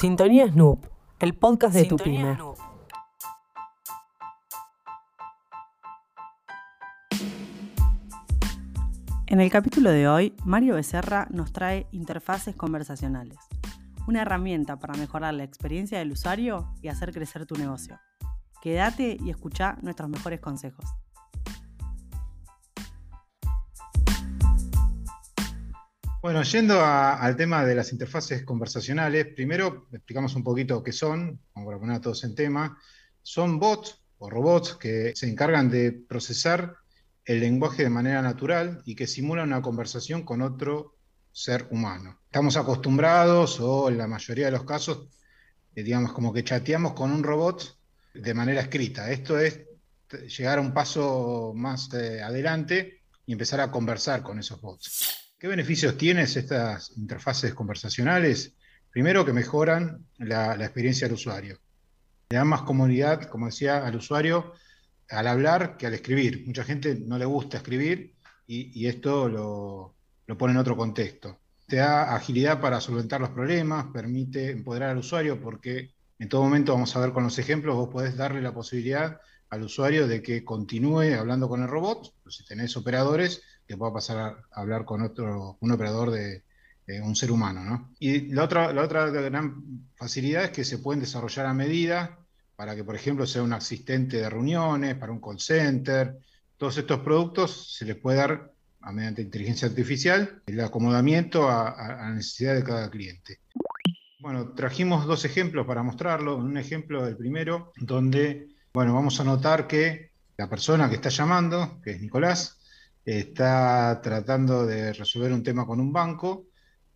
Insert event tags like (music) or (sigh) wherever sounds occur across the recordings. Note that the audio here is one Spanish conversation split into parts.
Sintonía Snoop, el podcast de tu pyme. En el capítulo de hoy, Mario Becerra nos trae interfaces conversacionales, una herramienta para mejorar la experiencia del usuario y hacer crecer tu negocio. Quédate y escucha nuestros mejores consejos. Bueno, yendo al tema de las interfaces conversacionales, primero explicamos un poquito qué son, como para poner a todos en tema. Son bots o robots que se encargan de procesar el lenguaje de manera natural y que simulan una conversación con otro ser humano. Estamos acostumbrados, o en la mayoría de los casos, eh, digamos, como que chateamos con un robot de manera escrita. Esto es llegar a un paso más eh, adelante y empezar a conversar con esos bots. ¿Qué beneficios tienen estas interfaces conversacionales? Primero, que mejoran la, experiencia del usuario. Le dan más comodidad, como decía, al usuario al hablar que al escribir. Mucha gente no le gusta escribir y, esto lo, lo, pone en otro contexto. Te da agilidad para solventar los problemas, permite empoderar al usuario porque en todo momento, vamos a ver con los ejemplos, vos podés darle la posibilidad al usuario de que continúe hablando con el robot, si tenés operadores, que pueda pasar a hablar con otro, un operador de, un ser humano. ¿no? Y la otra, la otra gran facilidad es que se pueden desarrollar a medida para que, por ejemplo, sea un asistente de reuniones, para un call center. Todos estos productos se les puede dar, a mediante inteligencia artificial, el acomodamiento a, la necesidad de cada cliente. Bueno, trajimos dos ejemplos para mostrarlo. Un ejemplo, el primero, donde, bueno, vamos a notar que la persona que está llamando, que es Nicolás, está tratando de resolver un tema con un banco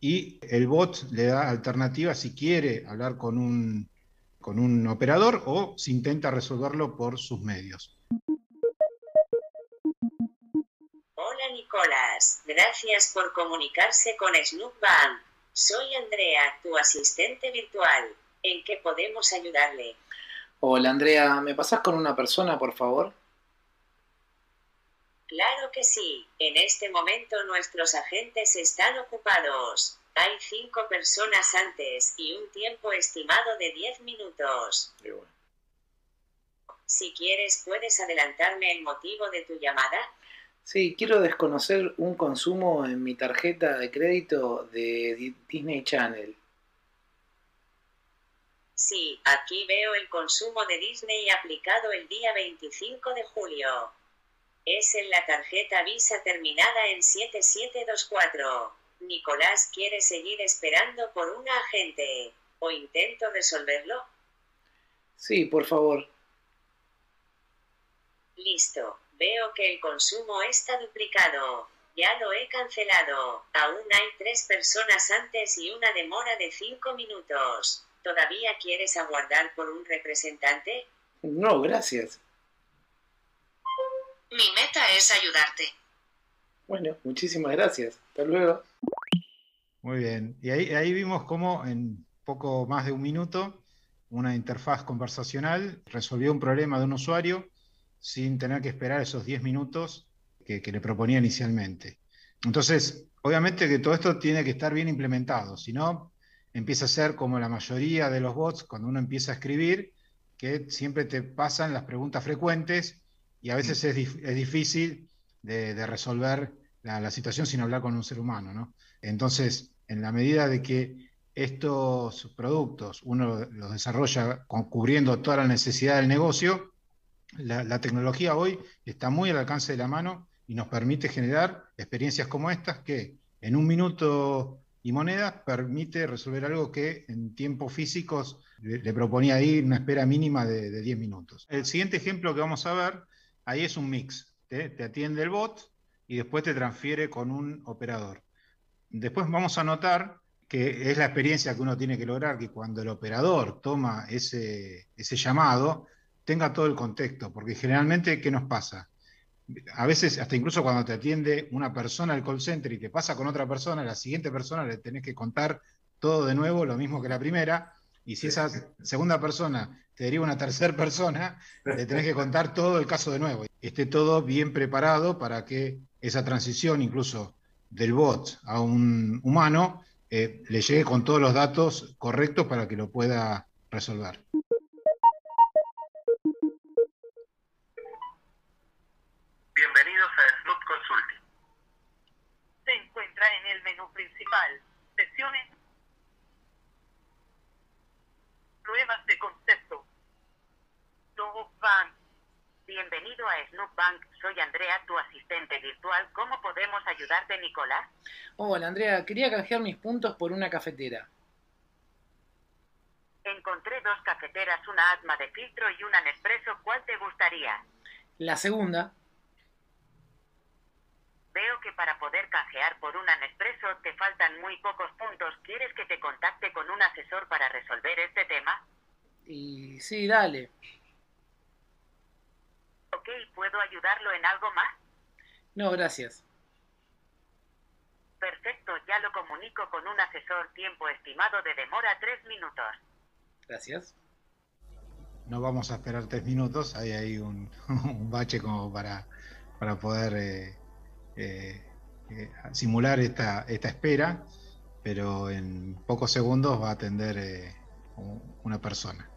y el bot le da alternativa si quiere hablar con un, con un operador o si intenta resolverlo por sus medios. Hola Nicolás, gracias por comunicarse con Snoop Bank. Soy Andrea, tu asistente virtual. ¿En qué podemos ayudarle? Hola Andrea, ¿me pasas con una persona, por favor? Claro que sí. En este momento nuestros agentes están ocupados. Hay cinco personas antes y un tiempo estimado de 10 minutos. Si quieres, puedes adelantarme el motivo de tu llamada. Sí, quiero desconocer un consumo en mi tarjeta de crédito de Disney Channel. Sí, aquí veo el consumo de Disney aplicado el día 25 de julio. Es en la tarjeta Visa terminada en 7724. Nicolás quiere seguir esperando por un agente. ¿O intento resolverlo? Sí, por favor. Listo. Veo que el consumo está duplicado. Ya lo he cancelado. Aún hay tres personas antes y una demora de cinco minutos. ¿Todavía quieres aguardar por un representante? No, gracias. Mi meta es ayudarte. Bueno, muchísimas gracias. Hasta luego. Muy bien. Y ahí, ahí vimos cómo en poco más de un minuto una interfaz conversacional resolvió un problema de un usuario sin tener que esperar esos 10 minutos que, le proponía inicialmente. Entonces, obviamente que todo esto tiene que estar bien implementado, si no, empieza a ser como la mayoría de los bots cuando uno empieza a escribir, que siempre te pasan las preguntas frecuentes y a veces es, difícil de, resolver la, situación sin hablar con un ser humano. ¿no? Entonces, en la medida de que estos productos uno los desarrolla cubriendo toda la necesidad del negocio, la, tecnología hoy está muy al alcance de la mano y nos permite generar experiencias como estas que en un minuto y moneda permite resolver algo que en tiempos físicos le, proponía ahí una espera mínima de, de 10 minutos. El siguiente ejemplo que vamos a ver ahí es un mix. Te, atiende el bot y después te transfiere con un operador. Después vamos a notar que es la experiencia que uno tiene que lograr, que cuando el operador toma ese, ese llamado, tenga todo el contexto, porque generalmente, ¿qué nos pasa? A veces, hasta incluso cuando te atiende una persona al call center y te pasa con otra persona, a la siguiente persona le tenés que contar todo de nuevo, lo mismo que la primera, y si esa segunda persona te deriva una tercera (laughs) persona, le tenés que contar todo el caso de nuevo. Esté todo bien preparado para que esa transición, incluso del bot a un humano, eh, le llegue con todos los datos correctos para que lo pueda resolver. Bank. Soy Andrea, tu asistente virtual. ¿Cómo podemos ayudarte, Nicolás? Hola Andrea, quería canjear mis puntos por una cafetera. Encontré dos cafeteras, una Atma de filtro y una Nespresso. ¿Cuál te gustaría? La segunda, Veo que para poder canjear por una Nespresso te faltan muy pocos puntos. ¿Quieres que te contacte con un asesor para resolver este tema? y sí, dale. Ok, ¿puedo ayudarlo en algo más? No, gracias. Perfecto, ya lo comunico con un asesor. Tiempo estimado de demora tres minutos. Gracias. No vamos a esperar tres minutos, hay ahí un, (laughs) un bache como para, para poder eh, eh, eh, simular esta, esta espera, pero en pocos segundos va a atender eh, un- una persona.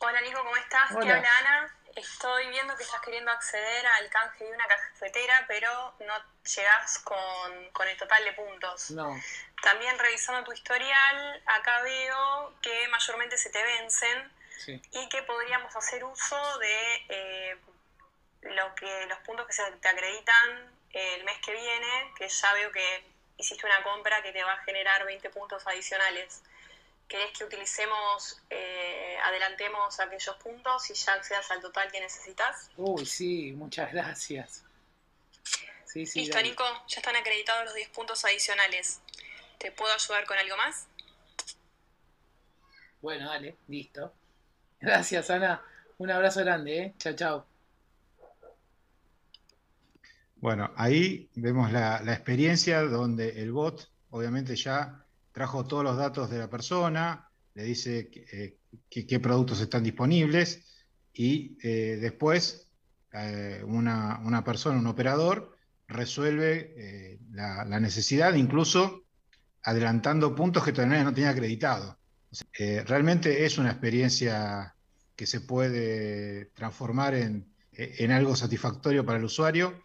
Hola Nico, ¿cómo estás? Hola. ¿Qué habla Ana? Estoy viendo que estás queriendo acceder al canje de una cafetera, pero no llegás con, con el total de puntos. No, También revisando tu historial, acá veo que mayormente se te vencen sí. y que podríamos hacer uso de eh, lo que los puntos que se te acreditan el mes que viene, que ya veo que hiciste una compra que te va a generar 20 puntos adicionales. ¿Querés que utilicemos, eh, adelantemos aquellos puntos y ya accedas al total que necesitas? Uy, sí, muchas gracias. Sí, sí, Listo, dale. Nico, ya están acreditados los 10 puntos adicionales. ¿Te puedo ayudar con algo más? Bueno, dale, listo. Gracias, Ana. Un abrazo grande, ¿eh? Chao, chao. Bueno, ahí vemos la, la experiencia donde el bot obviamente ya trajo todos los datos de la persona, le dice eh, qué productos están disponibles y eh, después eh, una, una persona, un operador, resuelve la, necesidad, incluso adelantando puntos que todavía no tenía acreditado. Realmente es una experiencia que se puede transformar en, en algo satisfactorio para el usuario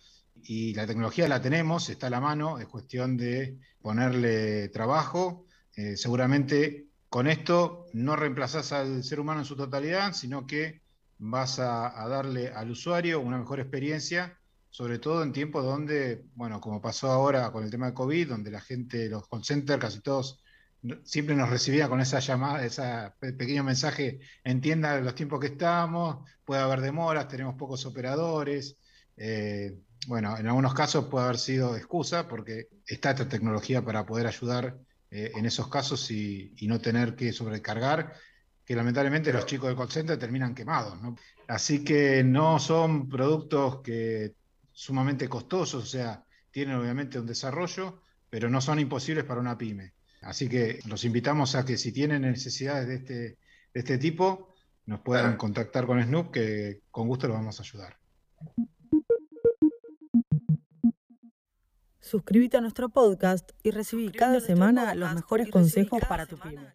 y la tecnología la tenemos, está a la mano, es cuestión de ponerle trabajo. Eh, seguramente con esto no reemplazás al ser humano en su totalidad, sino que vas a, darle al usuario una mejor experiencia, sobre todo en tiempos donde, bueno, como pasó ahora con el tema de COVID, donde la gente, los call centers, casi todos siempre nos recibía con esa llamada, ese pequeño mensaje, entienda los tiempos que estamos, puede haber demoras, tenemos pocos operadores. eh, bueno, en algunos casos puede haber sido excusa porque está esta tecnología para poder ayudar eh, en esos casos y, y no tener que sobrecargar, que lamentablemente los chicos del call center terminan quemados, ¿no? Así que no son productos que sumamente costosos, o sea, tienen obviamente un desarrollo, pero no son imposibles para una pyme. Así que los invitamos a que si tienen necesidades de este, de este tipo, nos puedan contactar con Snoop, que con gusto los vamos a ayudar. Suscríbete a nuestro podcast y recibí cada semana los mejores consejos para tu pyme.